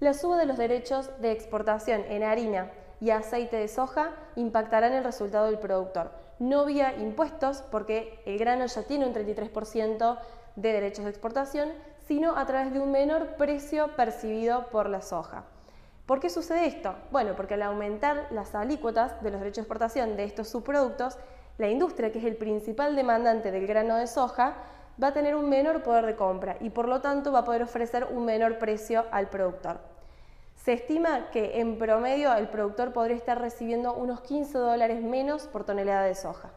La suba de los derechos de exportación en harina y aceite de soja impactará en el resultado del productor, no vía impuestos, porque el grano ya tiene un 33% de derechos de exportación, sino a través de un menor precio percibido por la soja. ¿Por qué sucede esto? Bueno, porque al aumentar las alícuotas de los derechos de exportación de estos subproductos, la industria, que es el principal demandante del grano de soja, va a tener un menor poder de compra y por lo tanto va a poder ofrecer un menor precio al productor. Se estima que en promedio el productor podría estar recibiendo unos 15 dólares menos por tonelada de soja.